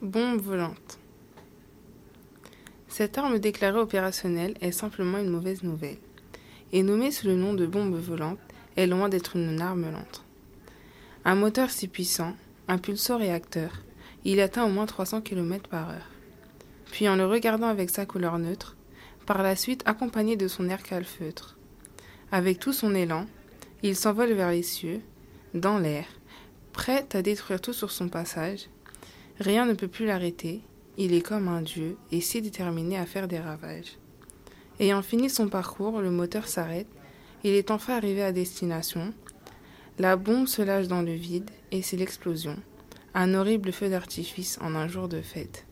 Bombe volante. Cette arme déclarée opérationnelle est simplement une mauvaise nouvelle. Et nommée sous le nom de bombe volante, est loin d'être une arme lente. Un moteur si puissant, un pulso-réacteur, il atteint au moins 300 km par heure. Puis en le regardant avec sa couleur neutre, par la suite accompagné de son air calfeutre. Avec tout son élan, il s'envole vers les cieux, dans l'air, prêt à détruire tout sur son passage. Rien ne peut plus l'arrêter, il est comme un dieu et si déterminé à faire des ravages. Ayant fini son parcours, le moteur s'arrête, il est enfin arrivé à destination. La bombe se lâche dans le vide et c'est l'explosion, un horrible feu d'artifice en un jour de fête.